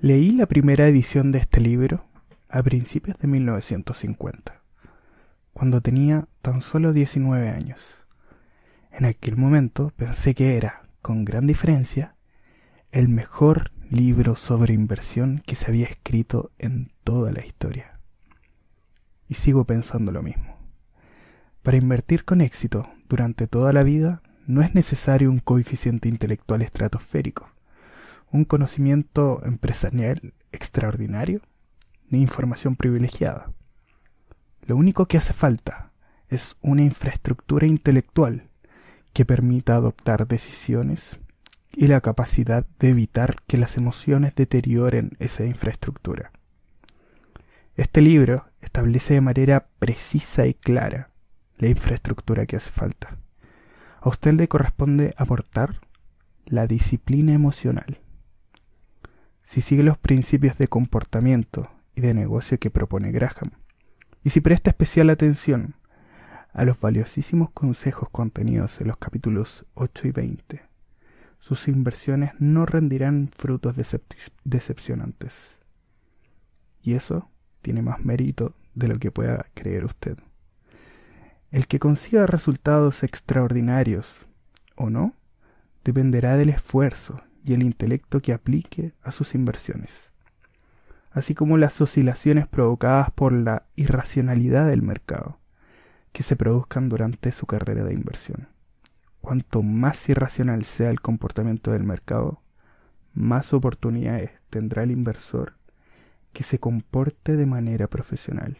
Leí la primera edición de este libro a principios de 1950, cuando tenía tan solo 19 años. En aquel momento pensé que era, con gran diferencia, el mejor libro sobre inversión que se había escrito en toda la historia. Y sigo pensando lo mismo. Para invertir con éxito durante toda la vida no es necesario un coeficiente intelectual estratosférico un conocimiento empresarial extraordinario ni información privilegiada. Lo único que hace falta es una infraestructura intelectual que permita adoptar decisiones y la capacidad de evitar que las emociones deterioren esa infraestructura. Este libro establece de manera precisa y clara la infraestructura que hace falta. A usted le corresponde aportar la disciplina emocional si sigue los principios de comportamiento y de negocio que propone Graham, y si presta especial atención a los valiosísimos consejos contenidos en los capítulos 8 y 20, sus inversiones no rendirán frutos decepcionantes. Y eso tiene más mérito de lo que pueda creer usted. El que consiga resultados extraordinarios o no dependerá del esfuerzo y el intelecto que aplique a sus inversiones, así como las oscilaciones provocadas por la irracionalidad del mercado que se produzcan durante su carrera de inversión. Cuanto más irracional sea el comportamiento del mercado, más oportunidades tendrá el inversor que se comporte de manera profesional.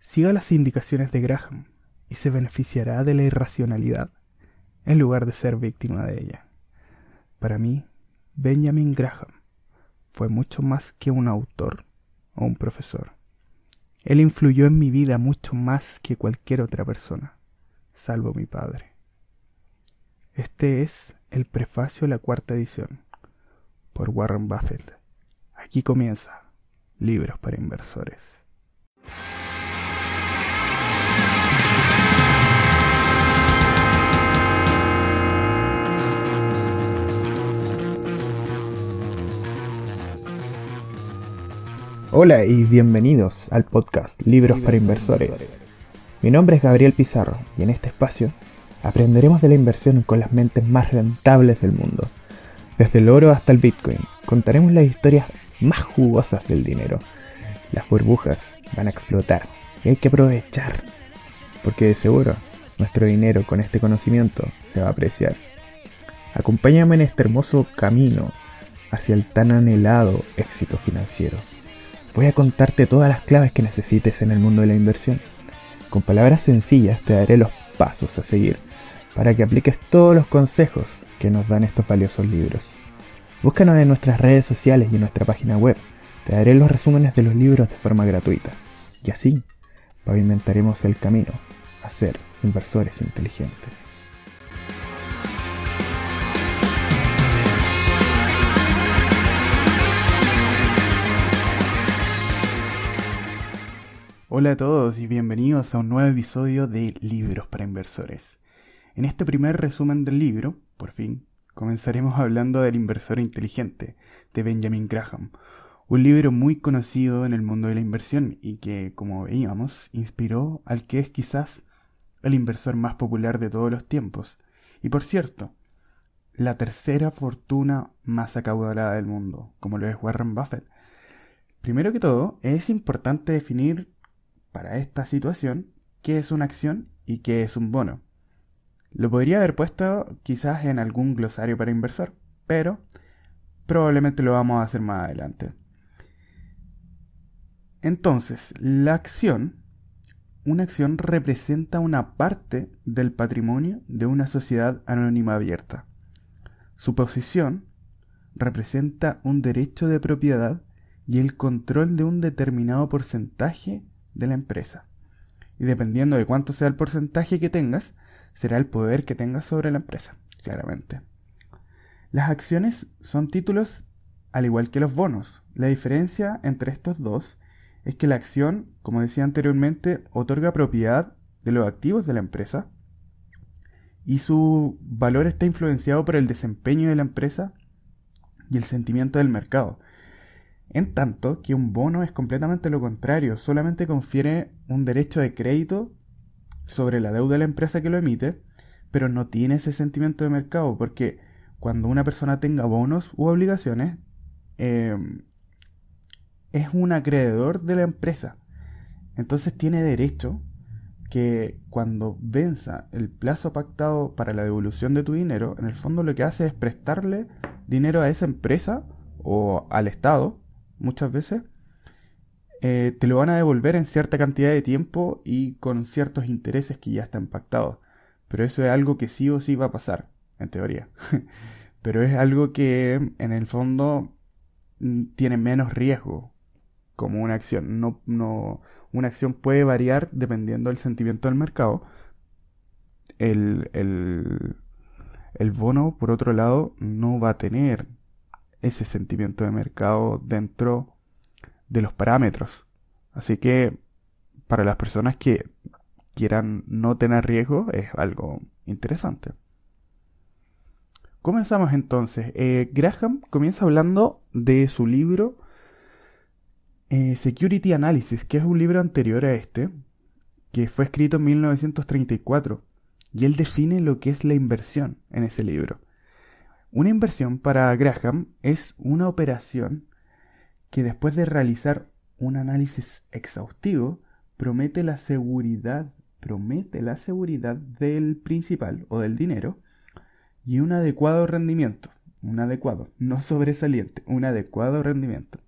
Siga las indicaciones de Graham y se beneficiará de la irracionalidad en lugar de ser víctima de ella. Para mí, Benjamin Graham fue mucho más que un autor o un profesor. Él influyó en mi vida mucho más que cualquier otra persona, salvo mi padre. Este es el prefacio a la cuarta edición, por Warren Buffett. Aquí comienza Libros para Inversores. Hola y bienvenidos al podcast Libros para Inversores. Mi nombre es Gabriel Pizarro y en este espacio aprenderemos de la inversión con las mentes más rentables del mundo. Desde el oro hasta el Bitcoin, contaremos las historias más jugosas del dinero. Las burbujas van a explotar y hay que aprovechar, porque de seguro nuestro dinero con este conocimiento se va a apreciar. Acompáñame en este hermoso camino hacia el tan anhelado éxito financiero. Voy a contarte todas las claves que necesites en el mundo de la inversión. Con palabras sencillas te daré los pasos a seguir para que apliques todos los consejos que nos dan estos valiosos libros. Búscanos en nuestras redes sociales y en nuestra página web. Te daré los resúmenes de los libros de forma gratuita. Y así pavimentaremos el camino a ser inversores inteligentes. Hola a todos y bienvenidos a un nuevo episodio de Libros para Inversores. En este primer resumen del libro, por fin, comenzaremos hablando del inversor inteligente de Benjamin Graham, un libro muy conocido en el mundo de la inversión y que, como veíamos, inspiró al que es quizás el inversor más popular de todos los tiempos. Y por cierto, la tercera fortuna más acaudalada del mundo, como lo es Warren Buffett. Primero que todo, es importante definir para esta situación qué es una acción y qué es un bono. Lo podría haber puesto quizás en algún glosario para inversor, pero probablemente lo vamos a hacer más adelante. Entonces, la acción, una acción representa una parte del patrimonio de una sociedad anónima abierta. Su posición representa un derecho de propiedad y el control de un determinado porcentaje de la empresa. Y dependiendo de cuánto sea el porcentaje que tengas, será el poder que tengas sobre la empresa, claramente. Las acciones son títulos al igual que los bonos. La diferencia entre estos dos es que la acción, como decía anteriormente, otorga propiedad de los activos de la empresa y su valor está influenciado por el desempeño de la empresa y el sentimiento del mercado. En tanto que un bono es completamente lo contrario, solamente confiere un derecho de crédito sobre la deuda de la empresa que lo emite, pero no tiene ese sentimiento de mercado, porque cuando una persona tenga bonos u obligaciones, em, es un acreedor de la empresa. Entonces tiene derecho que cuando venza el plazo pactado para la devolución de tu dinero, en el fondo lo que hace es prestarle dinero a esa empresa o al Estado, muchas veces, eh, te lo van a devolver en cierta cantidad de tiempo y con ciertos intereses que ya están pactados. Pero eso es algo que sí o sí va a pasar, en teoría. Pero es algo que en el fondo mm, tiene menos riesgo como una acción. No, no, una acción puede variar dependiendo del sentimiento del mercado. El, el, el bono, por otro lado, no va a tener ese sentimiento de mercado dentro de los parámetros. Así que para las personas que quieran no tener riesgo es algo interesante. Comenzamos entonces. Eh, Graham comienza hablando de su libro eh, Security Analysis, que es un libro anterior a este, que fue escrito en 1934, y él define lo que es la inversión en ese libro. Una inversión para Graham es una operación que después de realizar un análisis exhaustivo promete la seguridad, promete la seguridad del principal o del dinero y un adecuado rendimiento, un adecuado, no sobresaliente, un adecuado rendimiento.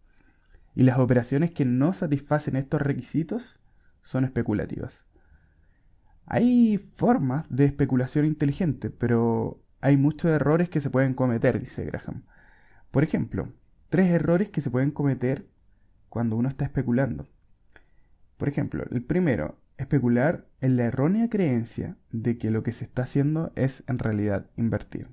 Y las operaciones que no satisfacen estos requisitos son especulativas. Hay formas de especulación inteligente, pero hay muchos errores que se pueden cometer, dice Graham. Por ejemplo, tres errores que se pueden cometer cuando uno está especulando. Por ejemplo, el primero, especular en la errónea creencia de que lo que se está haciendo es en realidad invertir.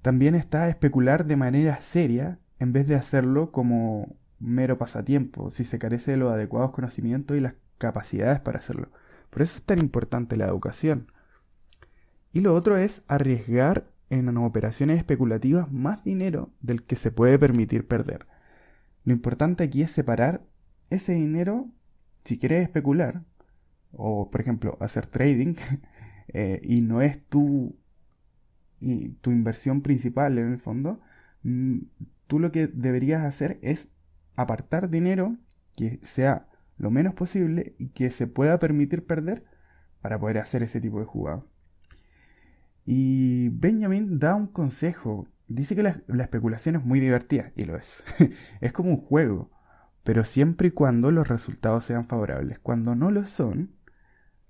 También está especular de manera seria en vez de hacerlo como mero pasatiempo, si se carece de los adecuados conocimientos y las capacidades para hacerlo. Por eso es tan importante la educación. Y lo otro es arriesgar en operaciones especulativas más dinero del que se puede permitir perder. Lo importante aquí es separar ese dinero, si quieres especular, o por ejemplo hacer trading, eh, y no es tu, tu inversión principal en el fondo, mm, tú lo que deberías hacer es apartar dinero que sea lo menos posible y que se pueda permitir perder para poder hacer ese tipo de jugada. Y Benjamin da un consejo. Dice que la, especulación es muy divertida, y lo es. es como un juego, pero siempre y cuando los resultados sean favorables. Cuando no lo son,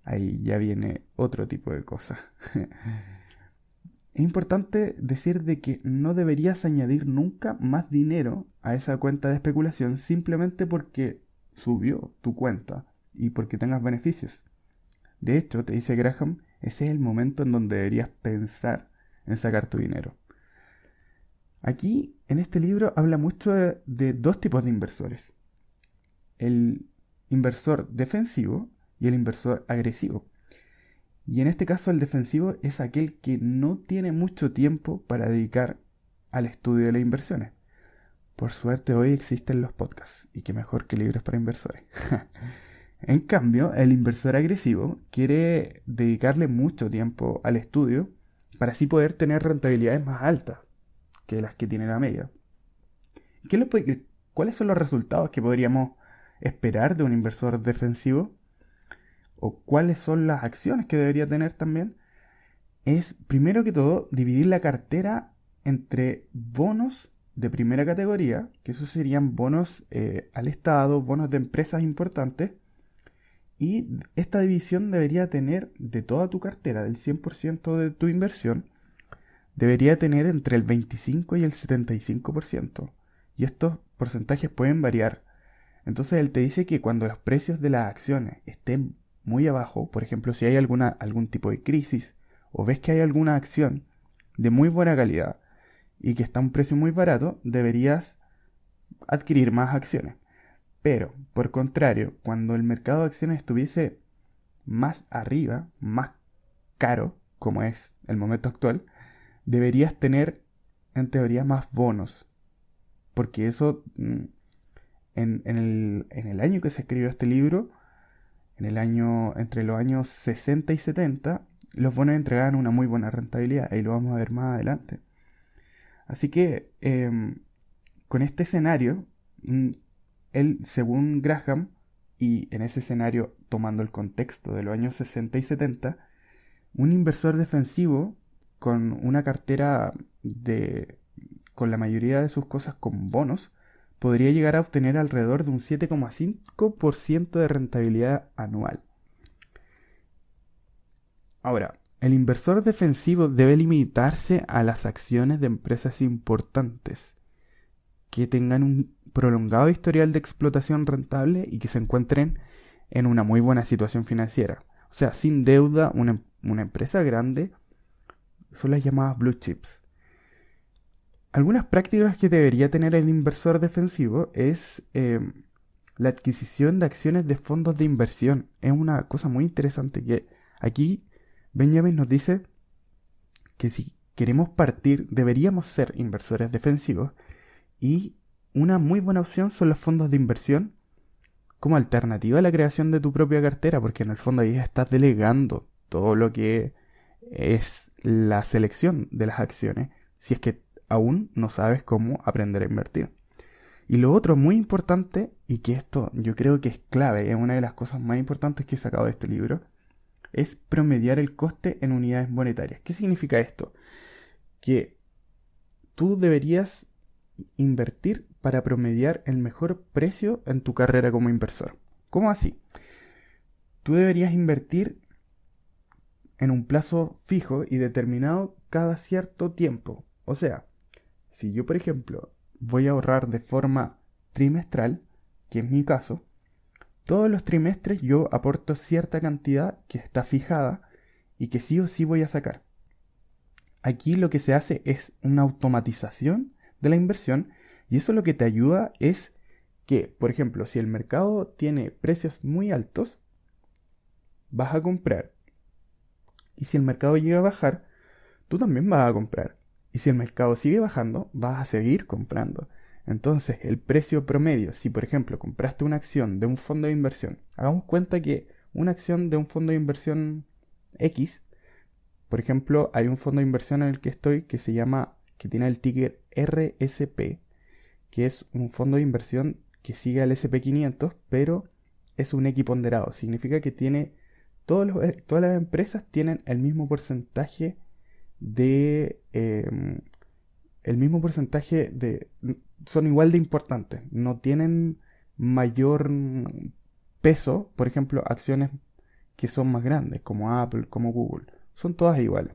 ahí ya viene otro tipo de cosa. es importante decir de que no deberías añadir nunca más dinero a esa cuenta de especulación simplemente porque subió tu cuenta y porque tengas beneficios. De hecho, te dice Graham, ese es el momento en donde deberías pensar en sacar tu dinero. Aquí, en este libro, habla mucho de, dos tipos de inversores. El inversor defensivo y el inversor agresivo. Y en este caso el defensivo es aquel que no tiene mucho tiempo para dedicar al estudio de las inversiones. Por suerte hoy existen los podcasts y qué mejor que libros para inversores. En cambio, el inversor agresivo quiere dedicarle mucho tiempo al estudio para así poder tener rentabilidades más altas que las que tiene la media. ¿Cuáles son los resultados que podríamos esperar de un inversor defensivo? ¿O cuáles son las acciones que debería tener también? Es, primero que todo, dividir la cartera entre bonos de primera categoría, que esos serían bonos eh, al Estado, bonos de empresas importantes, y esta división debería tener de toda tu cartera, del 100% de tu inversión, debería tener entre el 25 y el 75%. Y estos porcentajes pueden variar. Entonces él te dice que cuando los precios de las acciones estén muy abajo, por ejemplo, si hay alguna, algún tipo de crisis o ves que hay alguna acción de muy buena calidad y que está a un precio muy barato, deberías adquirir más acciones. Pero, por contrario, cuando el mercado de acciones estuviese más arriba, más caro, como es el momento actual, deberías tener en teoría más bonos. Porque eso, mm, en, el, en el año que se escribió este libro, en el año, entre los años 60 y 70, los bonos entregaban una muy buena rentabilidad. Ahí lo vamos a ver más adelante. Así que, em, con este escenario, mm, él, según Graham, y en ese escenario tomando el contexto de los años 60 y 70, un inversor defensivo con una cartera de con la mayoría de sus cosas con bonos podría llegar a obtener alrededor de un 7,5% de rentabilidad anual. Ahora, el inversor defensivo debe limitarse a las acciones de empresas importantes que tengan un prolongado historial de explotación rentable y que se encuentren en una muy buena situación financiera. O sea, sin deuda, una, empresa grande son las llamadas blue chips. Algunas prácticas que debería tener el inversor defensivo es eh, la adquisición de acciones de fondos de inversión. Es una cosa muy interesante que aquí Benjamin nos dice que si queremos partir deberíamos ser inversores defensivos y una muy buena opción son los fondos de inversión como alternativa a la creación de tu propia cartera, porque en el fondo ahí estás delegando todo lo que es la selección de las acciones, si es que aún no sabes cómo aprender a invertir. Y lo otro muy importante, y que esto yo creo que es clave, es una de las cosas más importantes que he sacado de este libro, es promediar el coste en unidades monetarias. ¿Qué significa esto? Que tú deberías invertir para promediar el mejor precio en tu carrera como inversor. ¿Cómo así? Tú deberías invertir en un plazo fijo y determinado cada cierto tiempo. O sea, si yo, por ejemplo, voy a ahorrar de forma trimestral, que es mi caso, todos los trimestres yo aporto cierta cantidad que está fijada y que sí o sí voy a sacar. Aquí lo que se hace es una automatización de la inversión y eso lo que te ayuda es que, por ejemplo, si el mercado tiene precios muy altos, vas a comprar. Y si el mercado llega a bajar, tú también vas a comprar. Y si el mercado sigue bajando, vas a seguir comprando. Entonces, el precio promedio, si por ejemplo compraste una acción de un fondo de inversión, hagamos cuenta que una acción de un fondo de inversión X, por ejemplo, hay un fondo de inversión en el que estoy que se llama que tiene el ticker RSP, que es un fondo de inversión que sigue al SP500, pero es un equiponderado. Significa que tiene eh, todas las empresas tienen el mismo porcentaje de em, el mismo porcentaje de son igual de importantes, no tienen mayor peso, por ejemplo, acciones que son más grandes, como Apple, como Google, son todas iguales.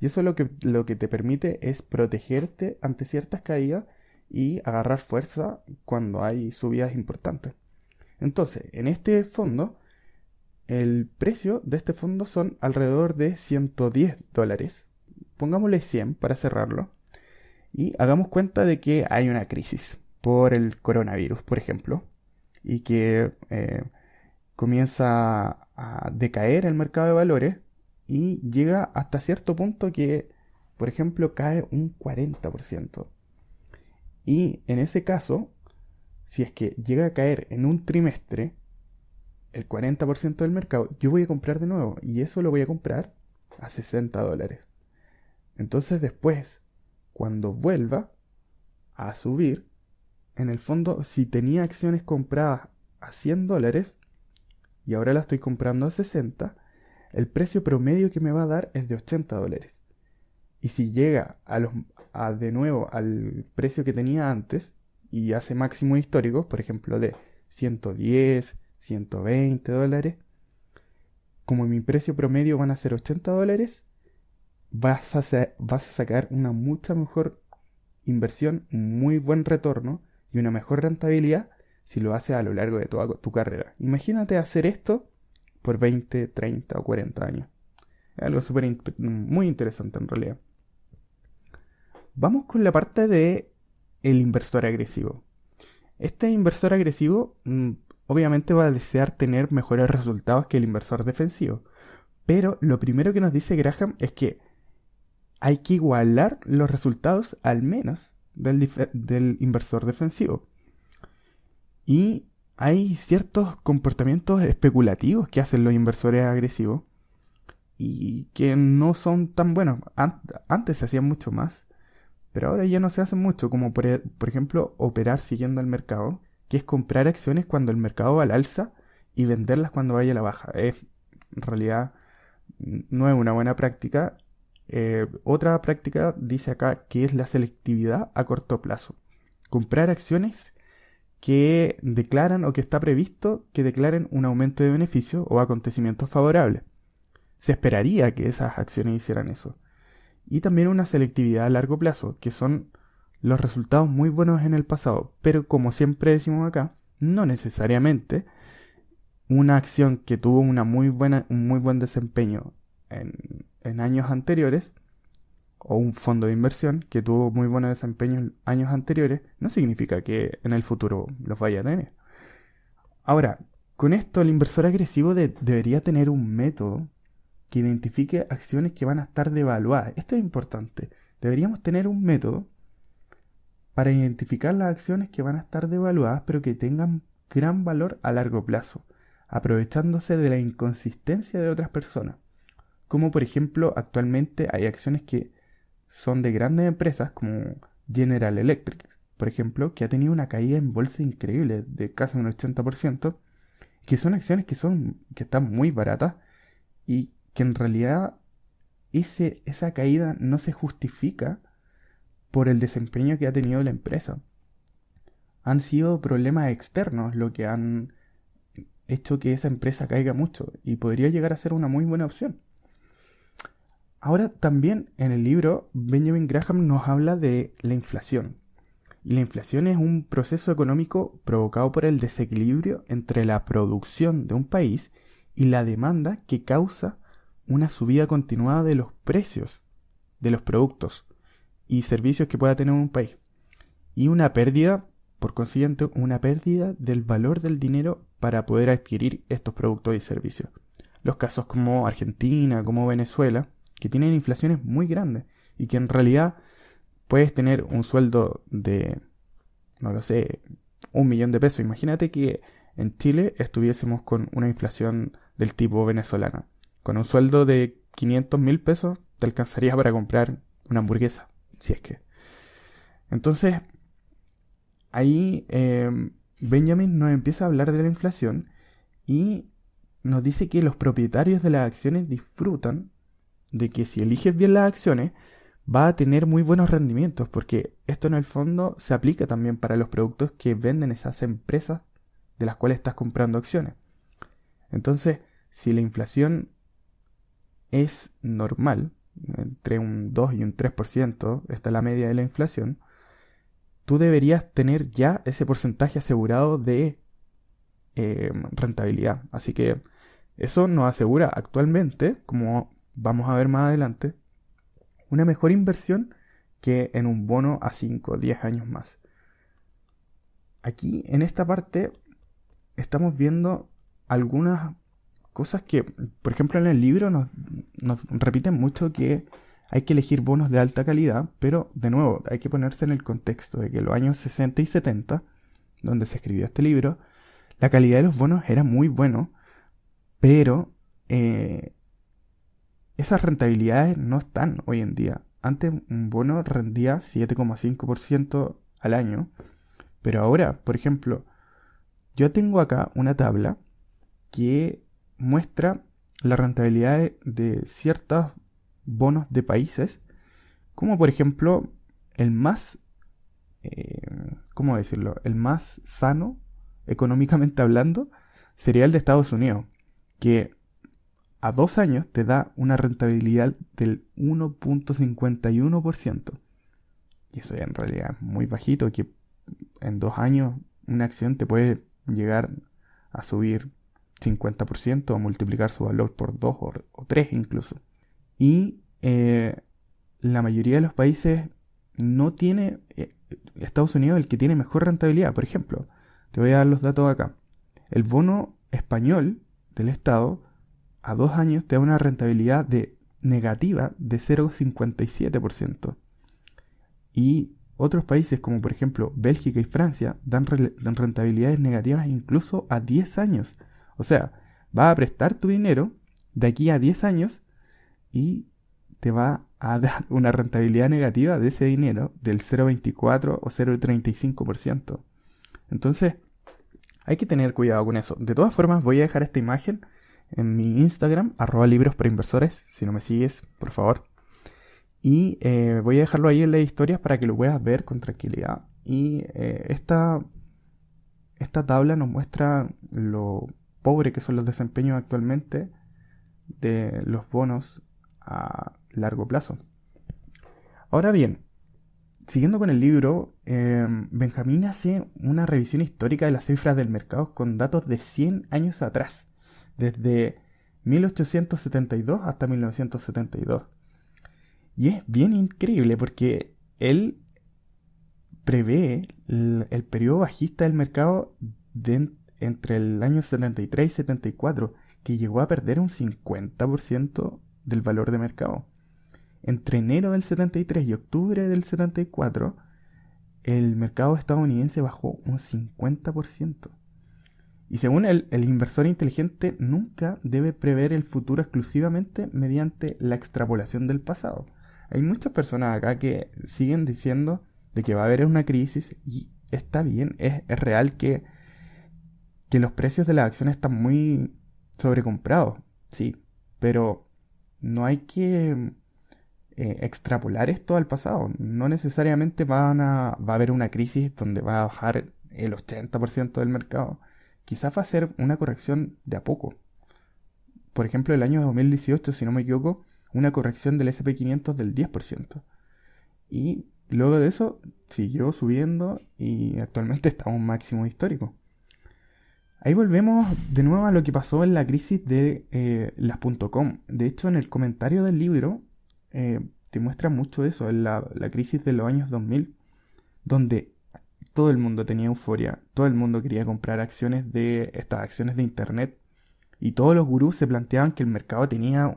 Y eso lo que, lo que te permite es protegerte ante ciertas caídas y agarrar fuerza cuando hay subidas importantes. Entonces, en este fondo, el precio de este fondo son alrededor de 110 dólares. Pongámosle 100 para cerrarlo. Y hagamos cuenta de que hay una crisis por el coronavirus, por ejemplo, y que eh, comienza a decaer el mercado de valores y llega hasta cierto punto que, por ejemplo, cae un 40%. Y en ese caso, si es que llega a caer en un trimestre el 40% del mercado, yo voy a comprar de nuevo y eso lo voy a comprar a 60 dólares. Entonces después, cuando vuelva a subir, en el fondo, si tenía acciones compradas a 100 dólares y ahora las estoy comprando a 60, el precio promedio que me va a dar es de 80 dólares. Y si llega a de nuevo al precio que tenía antes y hace máximos históricos, por ejemplo de 110, 120 dólares, como mi precio promedio van a ser 80 dólares, vas a, sacar una mucha mejor inversión, un muy buen retorno y una mejor rentabilidad si lo haces a lo largo de toda tu carrera. Imagínate hacer esto por 20, 30 o 40 años. Es algo súper muy interesante en realidad. Vamos con la parte de el inversor agresivo. Este inversor agresivo mm, obviamente va a desear tener mejores resultados que el inversor defensivo. Pero lo primero que nos dice Graham es que hay que igualar los resultados al menos del, del inversor defensivo. Y hay ciertos comportamientos especulativos que hacen los inversores agresivos y que no son tan buenos. Antes se hacían mucho más, pero ahora ya no se hacen mucho, como por, e, por ejemplo operar siguiendo el mercado, que es comprar acciones cuando el mercado va al alza y venderlas cuando vaya a la baja. Es, en realidad no es una buena práctica. Eh, otra práctica dice acá que es la selectividad a corto plazo. Comprar acciones que declaran o que está previsto que declaren un aumento de beneficio o acontecimientos favorables. Se esperaría que esas acciones hicieran eso. Y también una selectividad a largo plazo, que son los resultados muy buenos en el pasado, pero como siempre decimos acá, no necesariamente una acción que tuvo una muy buena, un muy buen desempeño en, en años anteriores o un fondo de inversión que tuvo muy buen desempeño en años anteriores, no significa que en el futuro los vaya a tener. Ahora, con esto el inversor agresivo debería tener un método que identifique acciones que van a estar devaluadas. Esto es importante. Deberíamos tener un método para identificar las acciones que van a estar devaluadas pero que tengan gran valor a largo plazo, aprovechándose de la inconsistencia de otras personas. Como por ejemplo, actualmente hay acciones que son de grandes empresas como General Electric, por ejemplo, que ha tenido una caída en bolsa increíble de casi un 80%, que son acciones que son que están muy baratas y que en realidad ese, esa caída no se justifica por el desempeño que ha tenido la empresa. Han sido problemas externos lo que han hecho que esa empresa caiga mucho y podría llegar a ser una muy buena opción. Ahora también en el libro Benjamin Graham nos habla de la inflación. Y la inflación es un proceso económico provocado por el desequilibrio entre la producción de un país y la demanda que causa una subida continuada de los precios de los productos y servicios que pueda tener un país. Y una pérdida, por consiguiente, una pérdida del valor del dinero para poder adquirir estos productos y servicios. Los casos como Argentina, como Venezuela, que tienen inflaciones muy grandes y que en realidad puedes tener un sueldo de, no lo sé, un millón de pesos. Imagínate que en Chile estuviésemos con una inflación del tipo venezolana. Con un sueldo de 500 mil pesos te alcanzaría para comprar una hamburguesa, si es que. Entonces, ahí em, Benjamin nos empieza a hablar de la inflación y nos dice que los propietarios de las acciones disfrutan de que si eliges bien las acciones, va a tener muy buenos rendimientos, porque esto en el fondo se aplica también para los productos que venden esas empresas de las cuales estás comprando acciones. Entonces, si la inflación es normal, entre un 2 y un 3%, está la media de la inflación, tú deberías tener ya ese porcentaje asegurado de eh, rentabilidad. Así que eso nos asegura actualmente, como vamos a ver más adelante, una mejor inversión que en un bono a 5 o 10 años más. Aquí en esta parte estamos viendo algunas cosas que, por ejemplo, en el libro nos, repiten mucho que hay que elegir bonos de alta calidad, pero de nuevo hay que ponerse en el contexto de que los años 60 y 70, donde se escribió este libro, la calidad de los bonos era muy bueno, pero eh, esas rentabilidades no están hoy en día. Antes un bono rendía 7,5% al año, pero ahora, por ejemplo, yo tengo acá una tabla que muestra la rentabilidad de ciertos bonos de países, como por ejemplo el más, eh, ¿cómo decirlo? El más sano, económicamente hablando, sería el de Estados Unidos, que a dos años te da una rentabilidad del 1.51%. Y eso en realidad es muy bajito, que en dos años una acción te puede llegar a subir 50% o multiplicar su valor por dos o, tres incluso. Y eh, la mayoría de los países no tiene, eh, Estados Unidos el que tiene mejor rentabilidad. Por ejemplo, te voy a dar los datos acá. El bono español del Estado a dos años te da una rentabilidad de negativa de 0,57%. Y otros países como por ejemplo Bélgica y Francia dan, rentabilidades negativas incluso a 10 años. O sea, va a prestar tu dinero de aquí a 10 años y te va a dar una rentabilidad negativa de ese dinero del 0,24 o 0,35%. Entonces, hay que tener cuidado con eso. De todas formas, voy a dejar esta imagen en mi Instagram, arroba libros para inversores. Si no me sigues, por favor. Y eh, voy a dejarlo ahí en las historias para que lo puedas ver con tranquilidad. Y eh, esta, esta tabla nos muestra lo pobre que son los desempeños actualmente de los bonos a largo plazo. Ahora bien, siguiendo con el libro, em, Benjamín hace una revisión histórica de las cifras del mercado con datos de 100 años atrás, desde 1872 hasta 1972. Y es bien increíble porque él prevé el, periodo bajista del mercado entre el año 73 y 74, que llegó a perder un 50% del valor de mercado. Entre enero del 73 y octubre del 74, el mercado estadounidense bajó un 50%. Y según él, el inversor inteligente nunca debe prever el futuro exclusivamente mediante la extrapolación del pasado. Hay muchas personas acá que siguen diciendo de que va a haber una crisis y está bien, es, es real que, que los precios de las acciones están muy sobrecomprados, sí, pero no hay que eh, extrapolar esto al pasado. No necesariamente va a haber una crisis donde va a bajar el 80% del mercado. Quizás va a ser una corrección de a poco. Por ejemplo, el año 2018, si no me equivoco, una corrección del SP500 del 10%. Y luego de eso siguió subiendo y actualmente está a un máximo histórico. Ahí volvemos de nuevo a lo que pasó en la crisis de eh, las .com. De hecho, en el comentario del libro eh, te muestra mucho eso, en la, crisis de los años 2000, donde todo el mundo tenía euforia, todo el mundo quería comprar acciones de estas acciones de Internet y todos los gurús se planteaban que el mercado tenía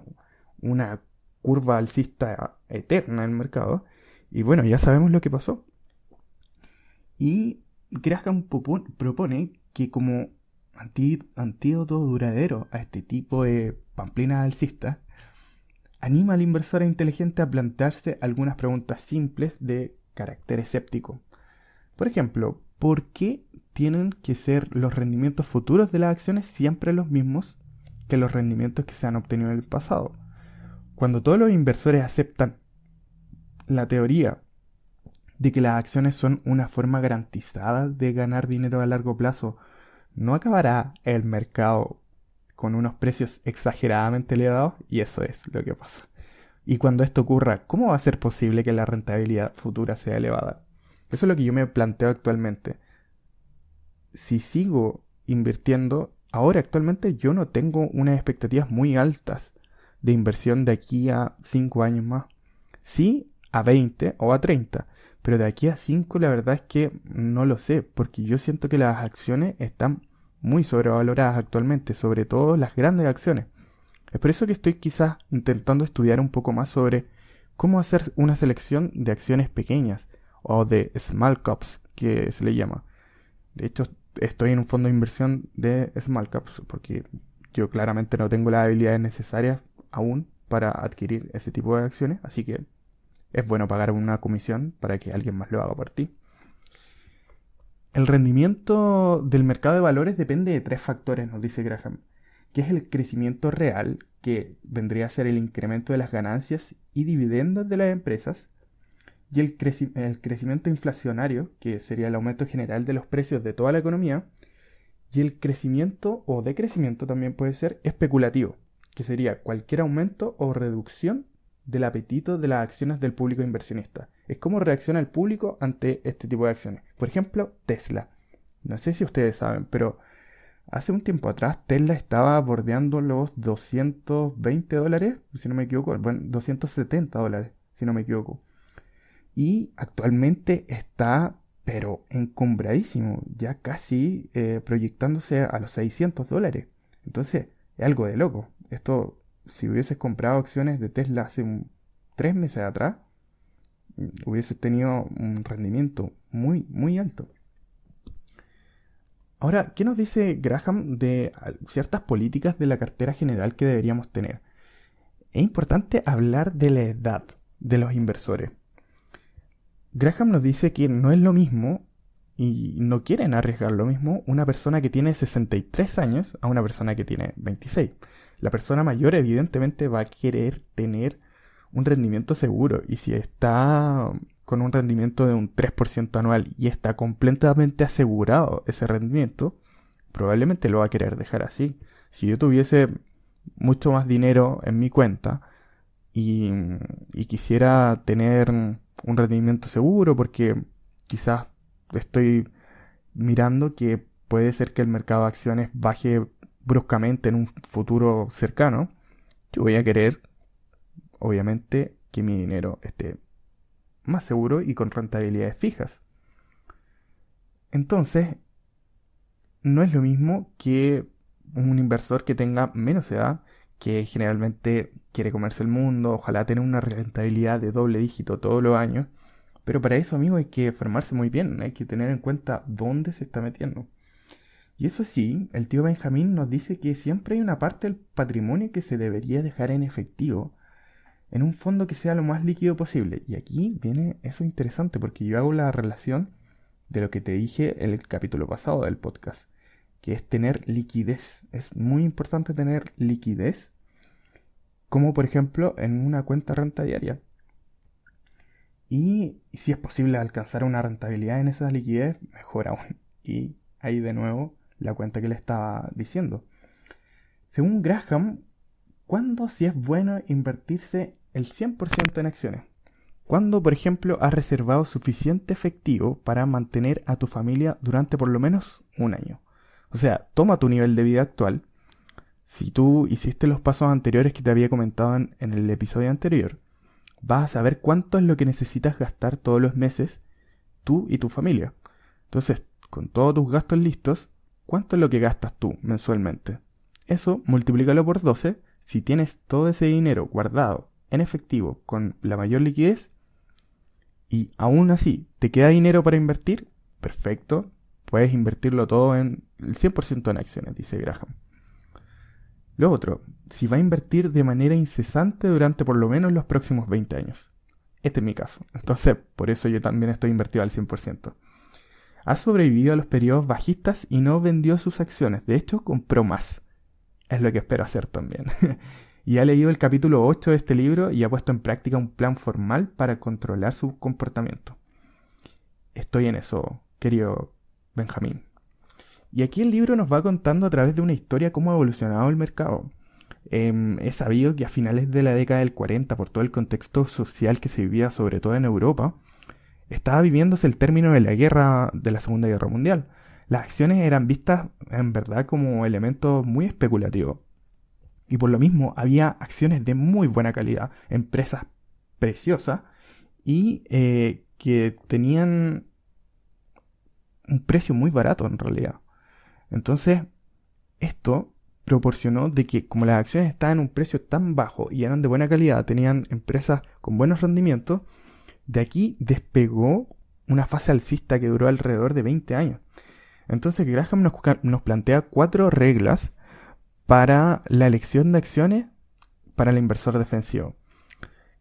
una curva alcista eterna en el mercado. Y bueno, ya sabemos lo que pasó. Y Graham propone que como antídoto duradero a este tipo de pamplina alcista, anima al inversor inteligente a plantearse algunas preguntas simples de carácter escéptico. Por ejemplo, ¿por qué tienen que ser los rendimientos futuros de las acciones siempre los mismos que los rendimientos que se han obtenido en el pasado? Cuando todos los inversores aceptan la teoría de que las acciones son una forma garantizada de ganar dinero a largo plazo, ¿no acabará el mercado con unos precios exageradamente elevados? Y eso es lo que pasa. Y cuando esto ocurra, ¿cómo va a ser posible que la rentabilidad futura sea elevada? Eso es lo que yo me planteo actualmente. Si sigo invirtiendo, ahora actualmente yo no tengo unas expectativas muy altas de inversión de aquí a 5 años más. Sí, a 20 o a 30. Pero de aquí a 5 la verdad es que no lo sé, porque yo siento que las acciones están muy sobrevaloradas actualmente, sobre todo las grandes acciones. Es por eso que estoy quizás intentando estudiar un poco más sobre cómo hacer una selección de acciones pequeñas o de small caps que se le llama. De hecho, estoy en un fondo de inversión de small caps porque yo claramente no tengo las habilidades necesarias aún para adquirir ese tipo de acciones, así que es bueno pagar una comisión para que alguien más lo haga por ti. El rendimiento del mercado de valores depende de tres factores, nos dice Graham, que es el crecimiento real, que vendría a ser el incremento de las ganancias y dividendos de las empresas, y el, el crecimiento inflacionario, que sería el aumento general de los precios de toda la economía, y el crecimiento o decrecimiento también puede ser especulativo, que sería cualquier aumento o reducción del apetito de las acciones del público inversionista. Es cómo reacciona el público ante este tipo de acciones. Por ejemplo, Tesla. No sé si ustedes saben, pero hace un tiempo atrás Tesla estaba bordeando los 220 dólares, si no me equivoco, bueno, 270 dólares, si no me equivoco. Y actualmente está, pero encumbradísimo, ya casi eh, proyectándose a los 600 dólares. Entonces, es algo de loco. Esto si hubieses comprado acciones de Tesla hace tres meses atrás, hubieses tenido un rendimiento muy, muy alto. Ahora, ¿qué nos dice Graham de ciertas políticas de la cartera general que deberíamos tener? Es importante hablar de la edad de los inversores. Graham nos dice que no es lo mismo y no quieren arriesgar lo mismo una persona que tiene 63 años a una persona que tiene 26. La persona mayor evidentemente va a querer tener un rendimiento seguro y si está con un rendimiento de un 3% anual y está completamente asegurado ese rendimiento, probablemente lo va a querer dejar así. Si yo tuviese mucho más dinero en mi cuenta y, y quisiera tener un rendimiento seguro porque quizás estoy mirando que puede ser que el mercado de acciones baje bruscamente en un futuro cercano, yo voy a querer, obviamente, que mi dinero esté más seguro y con rentabilidades fijas. Entonces, no es lo mismo que un inversor que tenga menos edad, que generalmente quiere comerse el mundo, ojalá tener una rentabilidad de doble dígito todos los años, pero para eso, amigo, hay que formarse muy bien, hay que tener en cuenta dónde se está metiendo. Y eso sí, el tío Benjamín nos dice que siempre hay una parte del patrimonio que se debería dejar en efectivo, en un fondo que sea lo más líquido posible. Y aquí viene eso interesante, porque yo hago la relación de lo que te dije en el capítulo pasado del podcast, que es tener liquidez. Es muy importante tener liquidez, como por ejemplo en una cuenta renta diaria. Y si es posible alcanzar una rentabilidad en esa liquidez, mejor aún. Y ahí de nuevo la cuenta que le estaba diciendo. Según Graham, ¿cuándo si es bueno invertirse el 100% en acciones? Cuando, por ejemplo, has reservado suficiente efectivo para mantener a tu familia durante por lo menos un año. O sea, toma tu nivel de vida actual. Si tú hiciste los pasos anteriores que te había comentado en el episodio anterior, vas a saber cuánto es lo que necesitas gastar todos los meses tú y tu familia. Entonces, con todos tus gastos listos, ¿cuánto es lo que gastas tú mensualmente? Eso, multiplícalo por 12. Si tienes todo ese dinero guardado en efectivo con la mayor liquidez y aún así te queda dinero para invertir, perfecto, puedes invertirlo todo en el 100% en acciones, dice Graham. Lo otro, si va a invertir de manera incesante durante por lo menos los próximos 20 años. Este es mi caso. Entonces, por eso yo también estoy invertido al 100%. Ha sobrevivido a los periodos bajistas y no vendió sus acciones. De hecho, compró más. Es lo que espero hacer también. y ha leído el capítulo 8 de este libro y ha puesto en práctica un plan formal para controlar su comportamiento. Estoy en eso, querido Benjamín. Y aquí el libro nos va contando a través de una historia cómo ha evolucionado el mercado. Eh, es sabido que a finales de la década del 40, por todo el contexto social que se vivía sobre todo en Europa, estaba viviéndose el término de la guerra de la Segunda Guerra Mundial. Las acciones eran vistas en verdad como elementos muy especulativos. Y por lo mismo había acciones de muy buena calidad, empresas preciosas y eh, que tenían un precio muy barato en realidad. Entonces, esto proporcionó de que como las acciones estaban en un precio tan bajo y eran de buena calidad, tenían empresas con buenos rendimientos, de aquí despegó una fase alcista que duró alrededor de 20 años. Entonces Graham nos, plantea cuatro reglas para la elección de acciones para el inversor defensivo.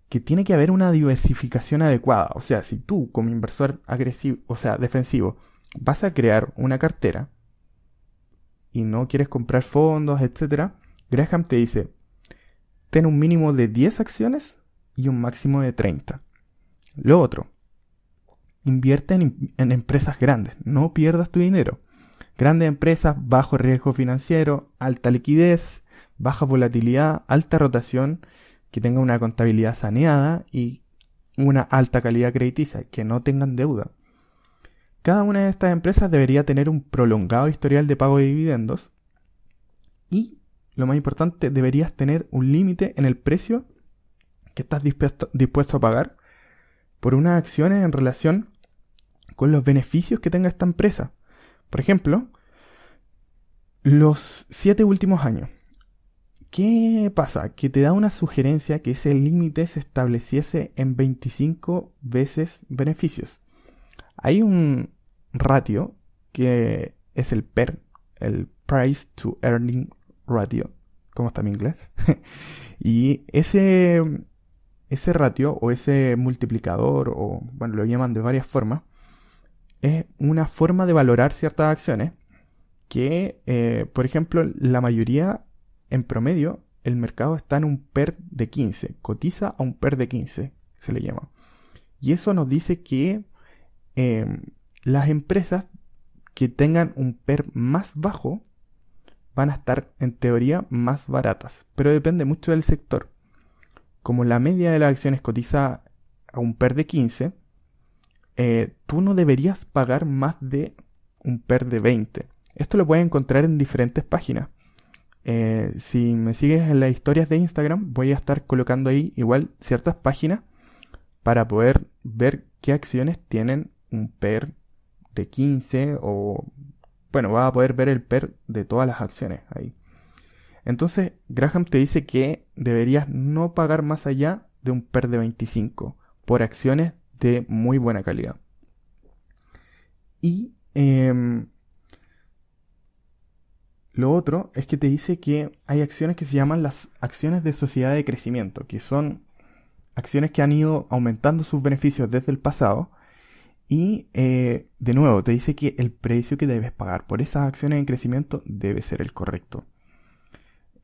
Que tiene que haber una diversificación adecuada. O sea, si tú como inversor agresivo, o sea, defensivo, vas a crear una cartera, y no quieres comprar fondos, etc., Graham te dice, ten un mínimo de 10 acciones y un máximo de 30. Lo otro, invierte en, en, empresas grandes, no pierdas tu dinero. Grandes empresas, bajo riesgo financiero, alta liquidez, baja volatilidad, alta rotación, que tengan una contabilidad saneada y una alta calidad crediticia, que no tengan deuda. Cada una de estas empresas debería tener un prolongado historial de pago de dividendos y, lo más importante, deberías tener un límite en el precio que estás dispuesto, a pagar por unas acciones en relación con los beneficios que tenga esta empresa. Por ejemplo, los siete últimos años. ¿Qué pasa? Que te da una sugerencia que ese límite se estableciese en 25 veces beneficios. Hay un ratio que es el PER, el Price to Earning Ratio. ¿Cómo está mi inglés? y ese, ese ratio o ese multiplicador, o bueno, lo llaman de varias formas, es una forma de valorar ciertas acciones que, eh, por ejemplo, la mayoría en promedio, el mercado está en un PER de 15, cotiza a un PER de 15, se le llama. Y eso nos dice que em, las empresas que tengan un PER más bajo van a estar en teoría más baratas, pero depende mucho del sector. Como la media de las acciones cotiza a un PER de 15, eh, tú no deberías pagar más de un PER de 20. Esto lo puedes encontrar en diferentes páginas. Eh, si me sigues en las historias de Instagram, voy a estar colocando ahí igual ciertas páginas para poder ver qué acciones tienen un PER de 15 o bueno, vas a poder ver el PER de todas las acciones ahí. Entonces, Graham te dice que deberías no pagar más allá de un PER de 25 por acciones de muy buena calidad. Y em, lo otro es que te dice que hay acciones que se llaman las acciones de sociedad de crecimiento, que son acciones que han ido aumentando sus beneficios desde el pasado. Y eh, de nuevo, te dice que el precio que debes pagar por esas acciones en crecimiento debe ser el correcto.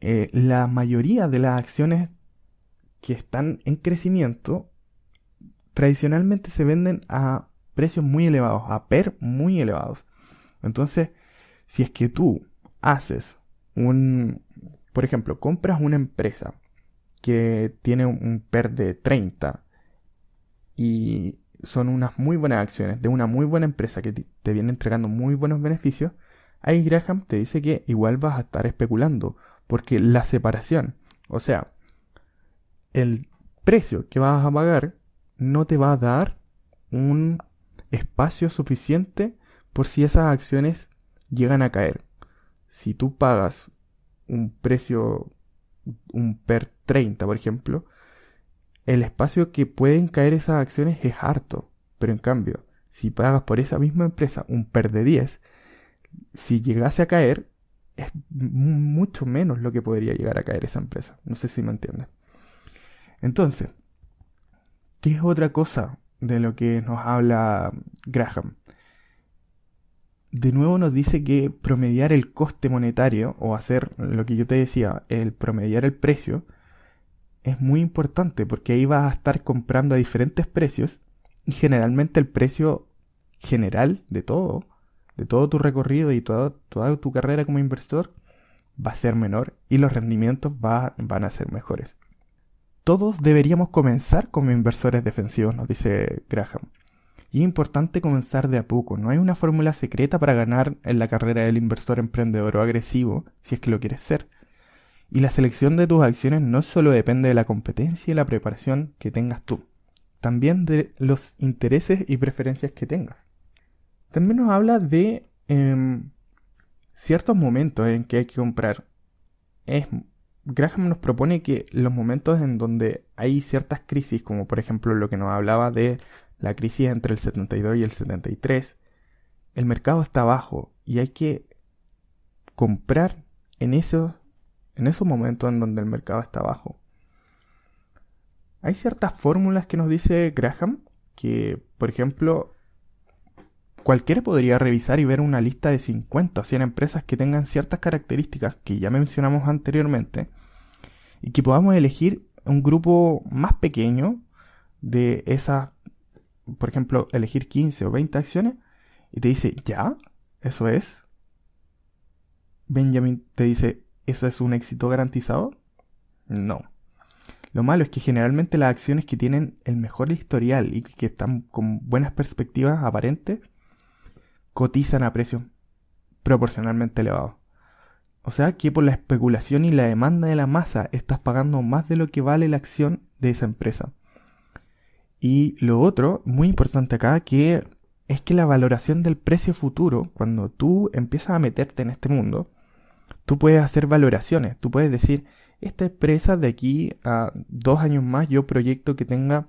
Eh, la mayoría de las acciones que están en crecimiento tradicionalmente se venden a precios muy elevados, a PER muy elevados. Entonces, si es que tú haces un, por ejemplo, compras una empresa que tiene un PER de 30 y son unas muy buenas acciones de una muy buena empresa que te viene entregando muy buenos beneficios, ahí Graham te dice que igual vas a estar especulando, porque la separación, o sea, el precio que vas a pagar no te va a dar un espacio suficiente por si esas acciones llegan a caer si tú pagas un precio, un PER 30, por ejemplo, el espacio que pueden caer esas acciones es harto. Pero en cambio, si pagas por esa misma empresa un PER de 10, si llegase a caer, es mucho menos lo que podría llegar a caer esa empresa. No sé si me entiendes. Entonces, ¿qué es otra cosa de lo que nos habla Graham? de nuevo nos dice que promediar el coste monetario o hacer lo que yo te decía, el promediar el precio, es muy importante porque ahí vas a estar comprando a diferentes precios y generalmente el precio general de todo, de todo tu recorrido y toda, toda tu carrera como inversor va a ser menor y los rendimientos van a ser mejores. Todos deberíamos comenzar como inversores defensivos, nos dice Graham. Y es importante comenzar de a poco. No hay una fórmula secreta para ganar en la carrera del inversor emprendedor o agresivo, si es que lo quieres ser. Y la selección de tus acciones no solo depende de la competencia y la preparación que tengas tú, también de los intereses y preferencias que tengas. También nos habla de em, ciertos momentos en que hay que comprar. Es, Graham nos propone que los momentos en donde hay ciertas crisis, como por ejemplo lo que nos hablaba de la crisis entre el 72 y el 73, el mercado está bajo y hay que comprar en esos, en esos momentos en donde el mercado está bajo. Hay ciertas fórmulas que nos dice Graham que, por ejemplo, cualquiera podría revisar y ver una lista de 50 o 100 empresas que tengan ciertas características que ya mencionamos anteriormente y que podamos elegir un grupo más pequeño de esas por ejemplo, elegir 15 o 20 acciones y te dice, ya, eso es. Benjamin te dice, ¿eso es un éxito garantizado? No. Lo malo es que generalmente las acciones que tienen el mejor historial y que están con buenas perspectivas aparentes cotizan a precios proporcionalmente elevados. O sea que por la especulación y la demanda de la masa estás pagando más de lo que vale la acción de esa empresa. Y lo otro, muy importante acá, que es que la valoración del precio futuro, cuando tú empiezas a meterte en este mundo, tú puedes hacer valoraciones. Tú puedes decir, esta empresa de aquí a dos años más yo proyecto que tenga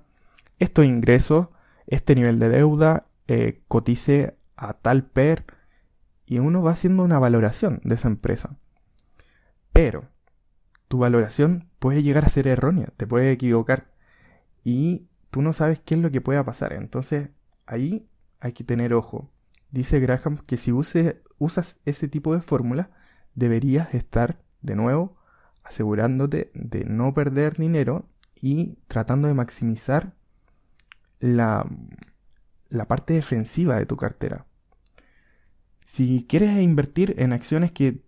estos ingresos, este nivel de deuda, eh, cotice a tal PER y uno va haciendo una valoración de esa empresa. Pero tu valoración puede llegar a ser errónea, te puede equivocar y tú no sabes qué es lo que pueda pasar. Entonces ahí hay que tener ojo. Dice Graham que si usas ese tipo de fórmula, deberías estar de nuevo asegurándote de no perder dinero y tratando de maximizar la, la parte defensiva de tu cartera. Si quieres invertir en acciones que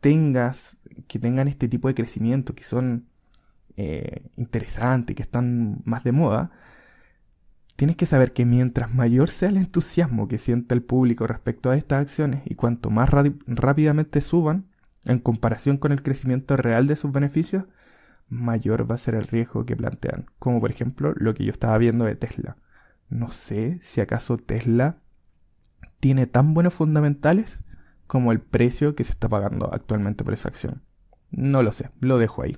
tengas, que tengan este tipo de crecimiento, que son eh, interesantes, que están más de moda, tienes que saber que mientras mayor sea el entusiasmo que sienta el público respecto a estas acciones y cuanto más rápidamente suban en comparación con el crecimiento real de sus beneficios, mayor va a ser el riesgo que plantean. Como por ejemplo lo que yo estaba viendo de Tesla. No sé si acaso Tesla tiene tan buenos fundamentales como el precio que se está pagando actualmente por esa acción. No lo sé, lo dejo ahí.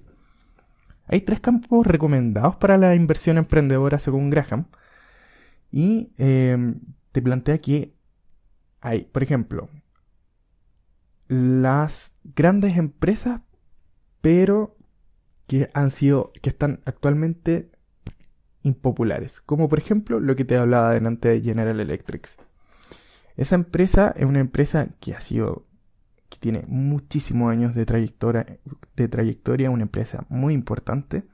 Hay tres campos recomendados para la inversión emprendedora según Graham. Y em, te plantea que hay, por ejemplo, las grandes empresas, pero que han sido, que están actualmente impopulares. Como por ejemplo lo que te hablaba delante de General Electric. Esa empresa es una empresa que ha sido, que tiene muchísimos años de trayectoria, de trayectoria, una empresa muy importante,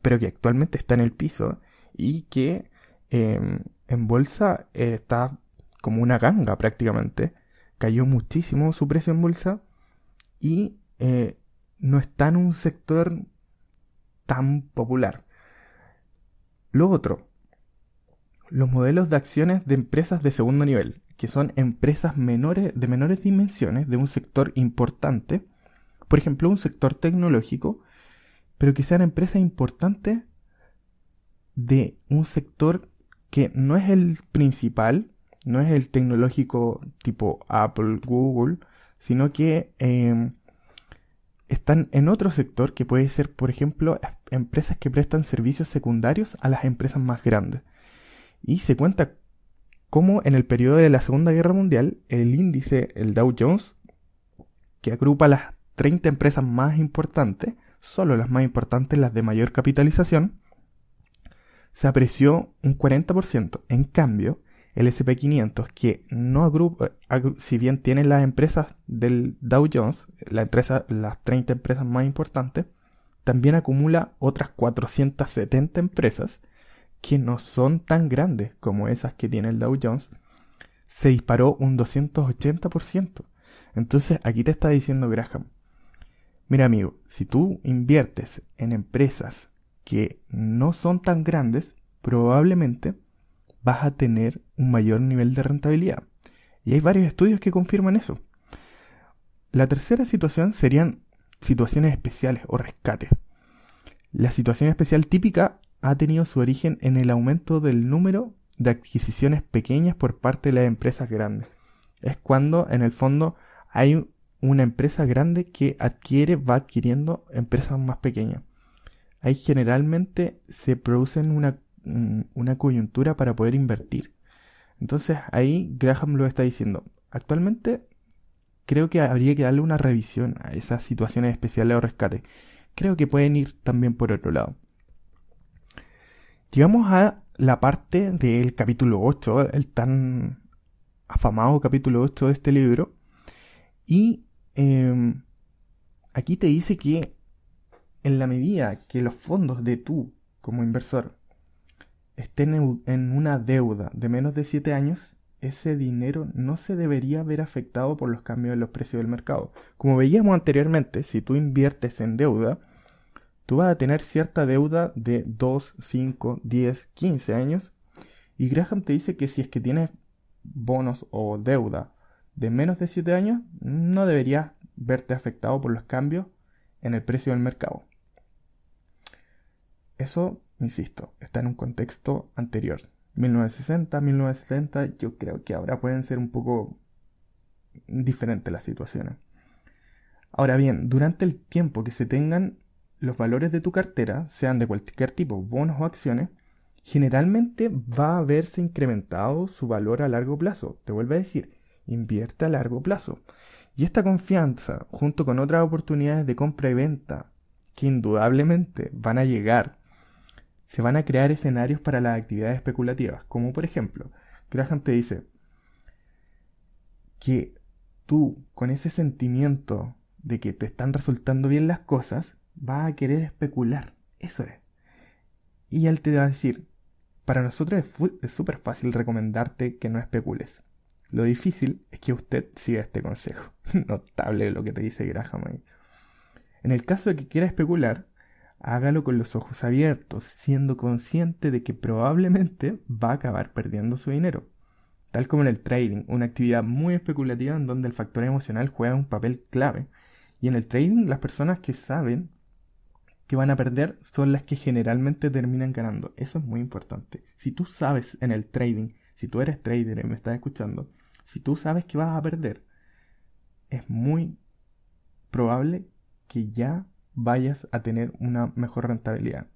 pero que actualmente está en el piso y que em, en bolsa está como una ganga prácticamente. Cayó muchísimo su precio en bolsa y eh, no está en un sector tan popular. Lo otro, los modelos de acciones de empresas de segundo nivel que son empresas menores, de menores dimensiones, de un sector importante, por ejemplo, un sector tecnológico, pero que sean empresas importantes de un sector que no es el principal, no es el tecnológico tipo Apple, Google, sino que em, están en otro sector que puede ser, por ejemplo, empresas que prestan servicios secundarios a las empresas más grandes. Y se cuenta como en el periodo de la Segunda Guerra Mundial, el índice, el Dow Jones, que agrupa las 30 empresas más importantes, solo las más importantes, las de mayor capitalización, se apreció un 40%. En cambio, el SP500, que no agrupa, si bien tiene las empresas del Dow Jones, las 30 empresas más importantes, también acumula otras 470 empresas que no son tan grandes como esas que tiene el Dow Jones, se disparó un 280%. Entonces aquí te está diciendo Graham, mira amigo, si tú inviertes en empresas que no son tan grandes, probablemente vas a tener un mayor nivel de rentabilidad. Y hay varios estudios que confirman eso. La tercera situación serían situaciones especiales o rescates. La situación especial típica ha tenido su origen en el aumento del número de adquisiciones pequeñas por parte de las empresas grandes. Es cuando en el fondo hay una empresa grande que adquiere, va adquiriendo empresas más pequeñas. Ahí generalmente se produce una, una coyuntura para poder invertir. Entonces ahí Graham lo está diciendo. Actualmente creo que habría que darle una revisión a esas situaciones especiales o rescate. Creo que pueden ir también por otro lado. Llegamos a la parte del capítulo 8, el tan afamado capítulo 8 de este libro. Y em, aquí te dice que en la medida que los fondos de tú como inversor estén en una deuda de menos de 7 años, ese dinero no se debería ver afectado por los cambios en los precios del mercado. Como veíamos anteriormente, si tú inviertes en deuda, tú vas a tener cierta deuda de 2, 5, 10, 15 años. Y Graham te dice que si es que tienes bonos o deuda de menos de 7 años, no deberías verte afectado por los cambios en el precio del mercado. Eso, insisto, está en un contexto anterior. 1960, 1970, yo creo que ahora pueden ser un poco diferentes las situaciones. Ahora bien, durante el tiempo que se tengan los valores de tu cartera, sean de cualquier tipo, bonos o acciones, generalmente va a verse incrementado su valor a largo plazo. Te vuelvo a decir, invierte a largo plazo. Y esta confianza, junto con otras oportunidades de compra y venta, que indudablemente van a llegar, se van a crear escenarios para las actividades especulativas, como por ejemplo, Graham te dice que tú, con ese sentimiento de que te están resultando bien las cosas, vas a querer especular. Eso es. Y él te va a decir, para nosotros es súper fácil recomendarte que no especules. Lo difícil es que usted siga este consejo. Notable lo que te dice Graham ahí. En el caso de que quiera especular, hágalo con los ojos abiertos, siendo consciente de que probablemente va a acabar perdiendo su dinero. Tal como en el trading, una actividad muy especulativa en donde el factor emocional juega un papel clave. Y en el trading, las personas que saben que van a perder son las que generalmente terminan ganando. Eso es muy importante. Si tú sabes en el trading, si tú eres trader y me estás escuchando, si tú sabes que vas a perder, es muy probable que ya vayas a tener una mejor rentabilidad.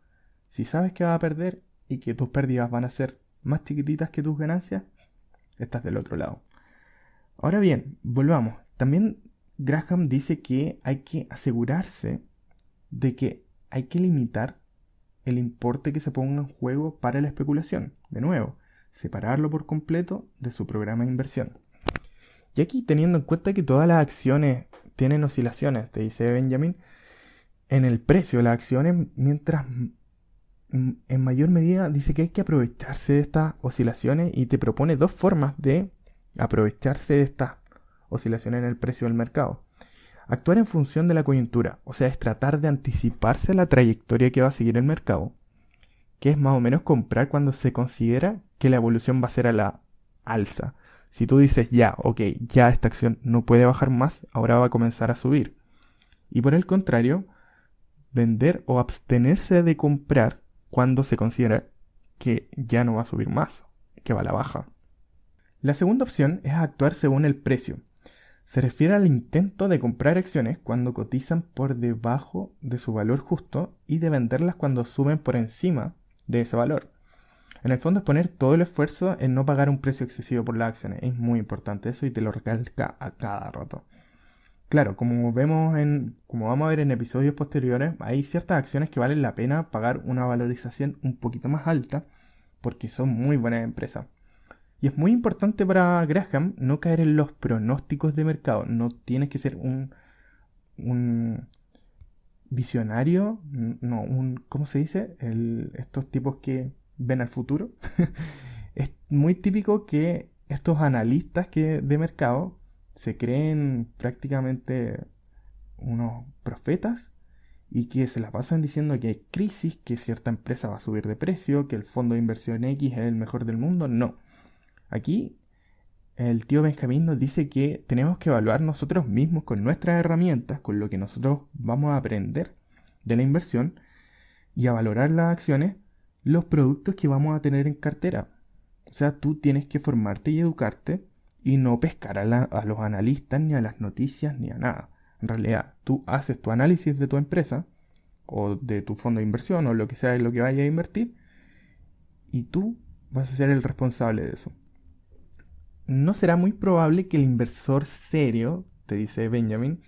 Si sabes que vas a perder y que tus pérdidas van a ser más chiquititas que tus ganancias, estás del otro lado. Ahora bien, volvamos. También Graham dice que hay que asegurarse de que hay que limitar el importe que se ponga en juego para la especulación. De nuevo, separarlo por completo de su programa de inversión. Y aquí, teniendo en cuenta que todas las acciones tienen oscilaciones, te dice Benjamin, en el precio de las acciones, mientras en mayor medida dice que hay que aprovecharse de estas oscilaciones y te propone dos formas de aprovecharse de estas oscilaciones en el precio del mercado. Actuar en función de la coyuntura, o sea, es tratar de anticiparse a la trayectoria que va a seguir el mercado, que es más o menos comprar cuando se considera que la evolución va a ser a la alza. Si tú dices ya, ok, ya esta acción no puede bajar más, ahora va a comenzar a subir. Y por el contrario, vender o abstenerse de comprar cuando se considera que ya no va a subir más, que va a la baja. La segunda opción es actuar según el precio, se refiere al intento de comprar acciones cuando cotizan por debajo de su valor justo y de venderlas cuando suben por encima de ese valor. En el fondo es poner todo el esfuerzo en no pagar un precio excesivo por las acciones. Es muy importante eso y te lo recalca a cada rato. Claro, como vemos en, como vamos a ver en episodios posteriores, hay ciertas acciones que valen la pena pagar una valorización un poquito más alta porque son muy buenas empresas. Y es muy importante para Graham no caer en los pronósticos de mercado. No tienes que ser un, visionario, no, un, ¿cómo se dice? estos tipos que ven al futuro. es muy típico que estos analistas que, de mercado se creen prácticamente unos profetas y que se las pasan diciendo que hay crisis, que cierta empresa va a subir de precio, que el fondo de inversión X es el mejor del mundo. No Aquí el tío Benjamín nos dice que tenemos que evaluar nosotros mismos con nuestras herramientas, con lo que nosotros vamos a aprender de la inversión y a valorar las acciones, los productos que vamos a tener en cartera. O sea, tú tienes que formarte y educarte y no pescar a, a los analistas ni a las noticias ni a nada. En realidad, tú haces tu análisis de tu empresa o de tu fondo de inversión o lo que sea en lo que vayas a invertir y tú vas a ser el responsable de eso no será muy probable que el inversor serio, te dice Benjamin,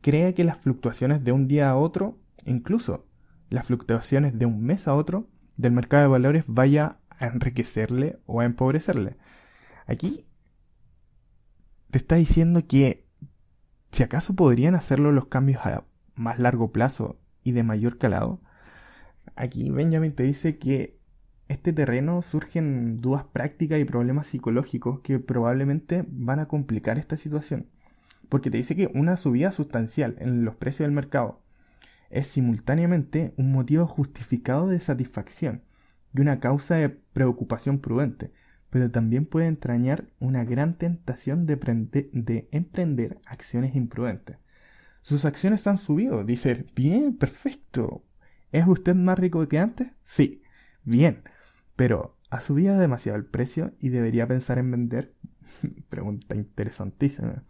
crea que las fluctuaciones de un día a otro, incluso las fluctuaciones de un mes a otro del mercado de valores vaya a enriquecerle o a empobrecerle. Aquí te está diciendo que si acaso podrían hacerlo los cambios a más largo plazo y de mayor calado, aquí Benjamin te dice que este terreno surgen dudas prácticas y problemas psicológicos que probablemente van a complicar esta situación. Porque te dice que una subida sustancial en los precios del mercado es simultáneamente un motivo justificado de satisfacción y una causa de preocupación prudente, pero también puede entrañar una gran tentación de, de emprender acciones imprudentes. Sus acciones han subido, dice, bien, perfecto. ¿Es usted más rico que antes? Sí, bien. Pero, ¿ha subido demasiado el precio y debería pensar en vender? Pregunta interesantísima.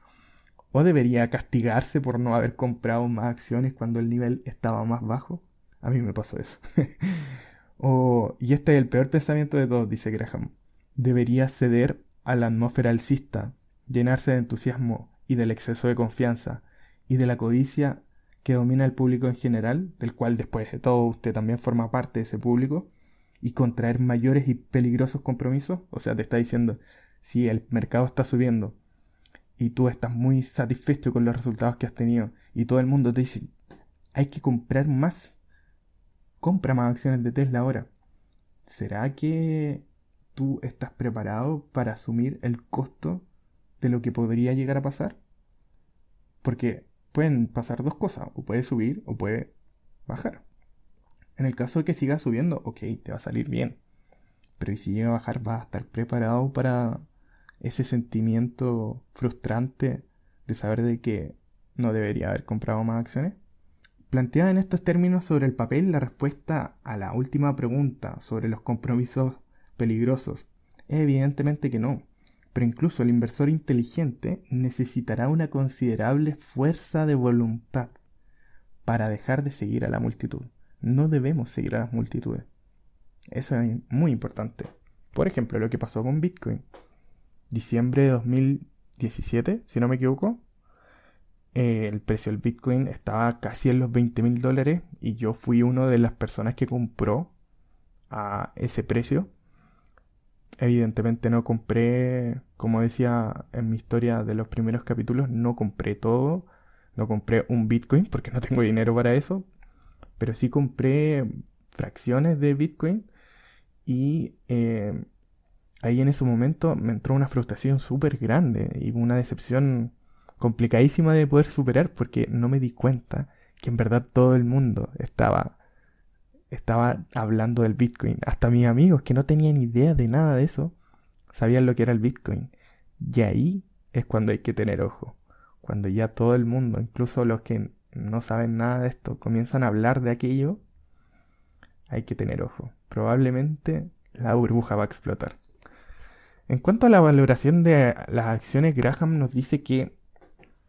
¿O debería castigarse por no haber comprado más acciones cuando el nivel estaba más bajo? A mí me pasó eso. o, y este es el peor pensamiento de todos, dice Graham. Debería ceder a la atmósfera alcista, llenarse de entusiasmo y del exceso de confianza y de la codicia que domina el público en general, del cual después de todo usted también forma parte de ese público, y contraer mayores y peligrosos compromisos. O sea, te está diciendo, si el mercado está subiendo y tú estás muy satisfecho con los resultados que has tenido y todo el mundo te dice, hay que comprar más, compra más acciones de Tesla ahora. ¿Será que tú estás preparado para asumir el costo de lo que podría llegar a pasar? Porque pueden pasar dos cosas, o puede subir o puede bajar. En el caso de que siga subiendo, ok, te va a salir bien. Pero si llega a bajar, vas a estar preparado para ese sentimiento frustrante de saber de que no debería haber comprado más acciones? Planteada en estos términos sobre el papel, la respuesta a la última pregunta sobre los compromisos peligrosos es evidentemente que no, pero incluso el inversor inteligente necesitará una considerable fuerza de voluntad para dejar de seguir a la multitud. No debemos seguir a las multitudes. Eso es muy importante. Por ejemplo, lo que pasó con Bitcoin diciembre de 2017, si no me equivoco, eh, el precio del Bitcoin estaba casi en los 20 mil dólares y yo fui una de las personas que compró a ese precio. Evidentemente no compré, como decía en mi historia de los primeros capítulos, no compré todo, no compré un Bitcoin porque no tengo dinero para eso, pero sí compré fracciones de Bitcoin y eh, ahí en ese momento me entró una frustración súper grande y una decepción complicadísima de poder superar porque no me di cuenta que en verdad todo el mundo estaba estaba hablando del Bitcoin. Hasta mis amigos que no tenían idea de nada de eso sabían lo que era el Bitcoin. Y ahí es cuando hay que tener ojo. Cuando ya todo el mundo, incluso los que no saben nada de esto, comienzan a hablar de aquello, hay que tener ojo. Probablemente la burbuja va a explotar. En cuanto a la valoración de las acciones, Graham nos dice que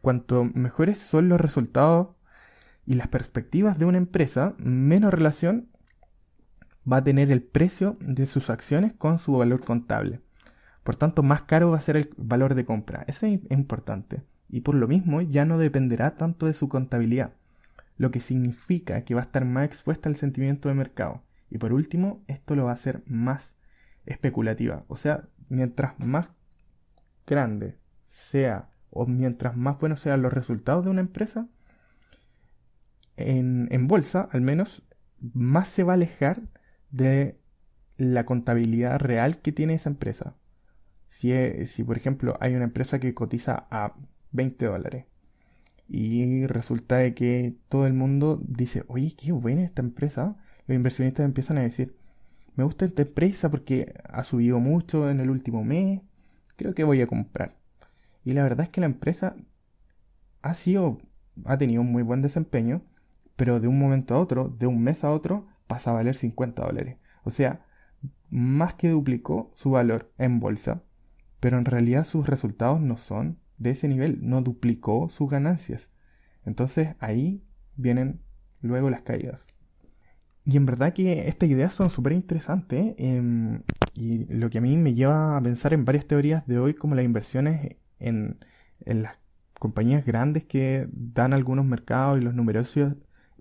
cuanto mejores son los resultados y las perspectivas de una empresa, menos relación va a tener el precio de sus acciones con su valor contable. Por tanto, más caro va a ser el valor de compra. Eso es importante. Y por lo mismo ya no dependerá tanto de su contabilidad, lo que significa que va a estar más expuesta al sentimiento de mercado. Y por último, esto lo va a hacer más especulativa. O sea, mientras más grande sea o mientras más buenos sean los resultados de una empresa, en, en, bolsa al menos, más se va a alejar de la contabilidad real que tiene esa empresa. Si, si por ejemplo hay una empresa que cotiza a 20 dólares y resulta de que todo el mundo dice, oye, qué buena esta empresa, los inversionistas empiezan a decir, me gusta esta empresa porque ha subido mucho en el último mes, creo que voy a comprar. Y la verdad es que la empresa ha sido, ha tenido un muy buen desempeño, pero de un momento a otro, de un mes a otro, pasa a valer 50 dólares. O sea, más que duplicó su valor en bolsa, pero en realidad sus resultados no son de ese nivel, no duplicó sus ganancias. Entonces ahí vienen luego las caídas. Y en verdad que estas ideas son súper interesantes em, y lo que a mí me lleva a pensar en varias teorías de hoy como las inversiones en, las compañías grandes que dan algunos mercados y los numerosos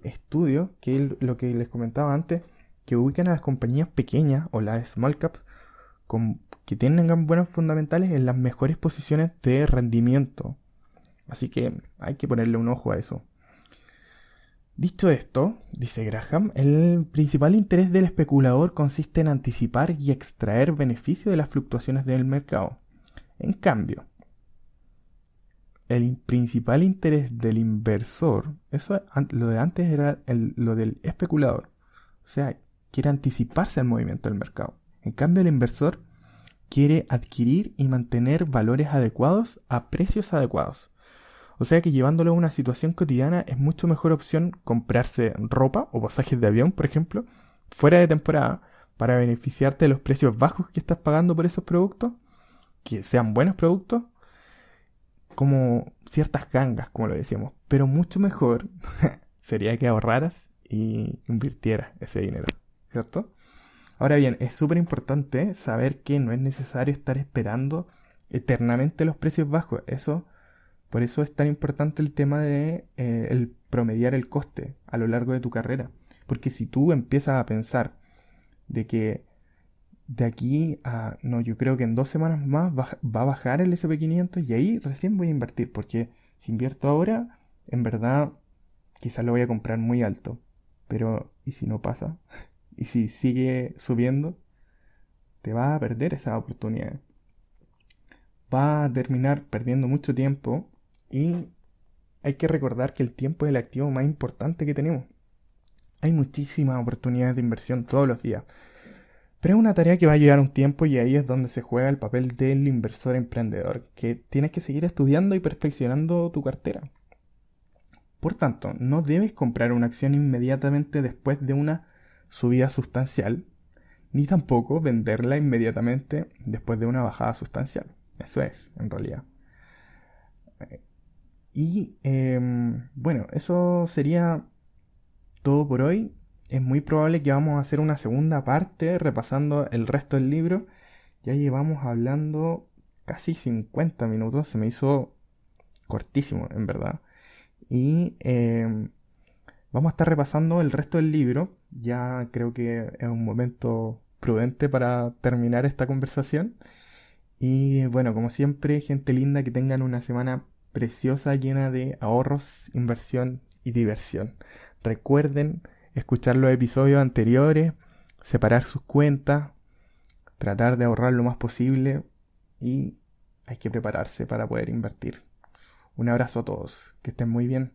estudios, que lo que les comentaba antes, que ubican a las compañías pequeñas o las small caps que tengan buenos fundamentales en las mejores posiciones de rendimiento. Así que hay que ponerle un ojo a eso. Dicho esto, dice Graham, el principal interés del especulador consiste en anticipar y extraer beneficio de las fluctuaciones del mercado. En cambio, el principal interés del inversor, eso lo de antes era lo del especulador, o sea, quiere anticiparse al movimiento del mercado. En cambio, el inversor quiere adquirir y mantener valores adecuados a precios adecuados. O sea que llevándolo a una situación cotidiana es mucho mejor opción comprarse ropa o pasajes de avión, por ejemplo, fuera de temporada para beneficiarte de los precios bajos que estás pagando por esos productos, que sean buenos productos, como ciertas gangas, como lo decíamos. Pero mucho mejor sería que ahorraras y invirtieras ese dinero, ¿cierto? Ahora bien, es súper importante saber que no es necesario estar esperando eternamente los precios bajos. Eso, por eso es tan importante el tema de eh, el promediar el coste a lo largo de tu carrera. Porque si tú empiezas a pensar de que de aquí a, no, yo creo que en dos semanas más va, va a bajar el SP500 y ahí recién voy a invertir. Porque si invierto ahora, en verdad quizás lo voy a comprar muy alto. Pero, ¿y si no pasa? ¿Y si sigue subiendo? Te vas a perder esa oportunidad. Va a terminar perdiendo mucho tiempo y hay que recordar que el tiempo es el activo más importante que tenemos. Hay muchísimas oportunidades de inversión todos los días. Pero es una tarea que va a llevar un tiempo y ahí es donde se juega el papel del inversor emprendedor, que tienes que seguir estudiando y perfeccionando tu cartera. Por tanto, no debes comprar una acción inmediatamente después de una subida sustancial, ni tampoco venderla inmediatamente después de una bajada sustancial. Eso es, en realidad. Y em, bueno, eso sería todo por hoy. Es muy probable que vamos a hacer una segunda parte repasando el resto del libro. Ya llevamos hablando casi 50 minutos. Se me hizo cortísimo, en verdad. Y em, vamos a estar repasando el resto del libro. Ya creo que es un momento prudente para terminar esta conversación. Y bueno, como siempre, gente linda, que tengan una semana preciosa llena de ahorros, inversión y diversión. Recuerden escuchar los episodios anteriores, separar sus cuentas, tratar de ahorrar lo más posible y hay que prepararse para poder invertir. Un abrazo a todos, que estén muy bien.